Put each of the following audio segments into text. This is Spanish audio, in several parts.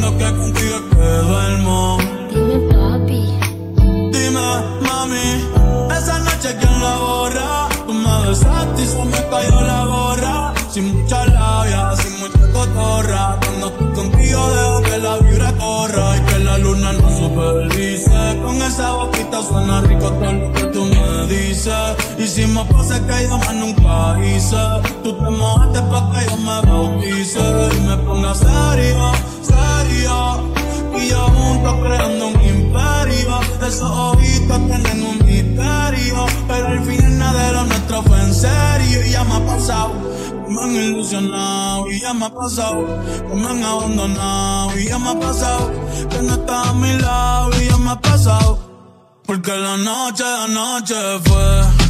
Soñando que contigo es que duermo. Dime, papi. Dime, mami, esa noche quién la borra. Tú me besaste y se me cayó la gorra. Sin mucha labia, sin mucha cotorra. Cuando estoy contigo dejo que la vibra corra y que la luna no supervise. Con esa boquita suena rico todo lo que tú me dices. Y si me pasa que yo más nunca hice, tú te mojaste pa' que yo me bautice y me ponga serio, creando un imperio. Esos ojitos tienen un misterio. Pero al final nada de lo nuestro fue en serio. Y ya me ha pasado, me han ilusionado. Y ya me ha pasado, me han abandonado. Y ya me ha pasado, que no estás a mi lado. Y ya me ha pasado, porque la noche, la noche fue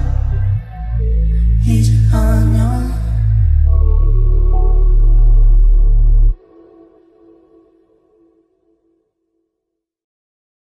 on your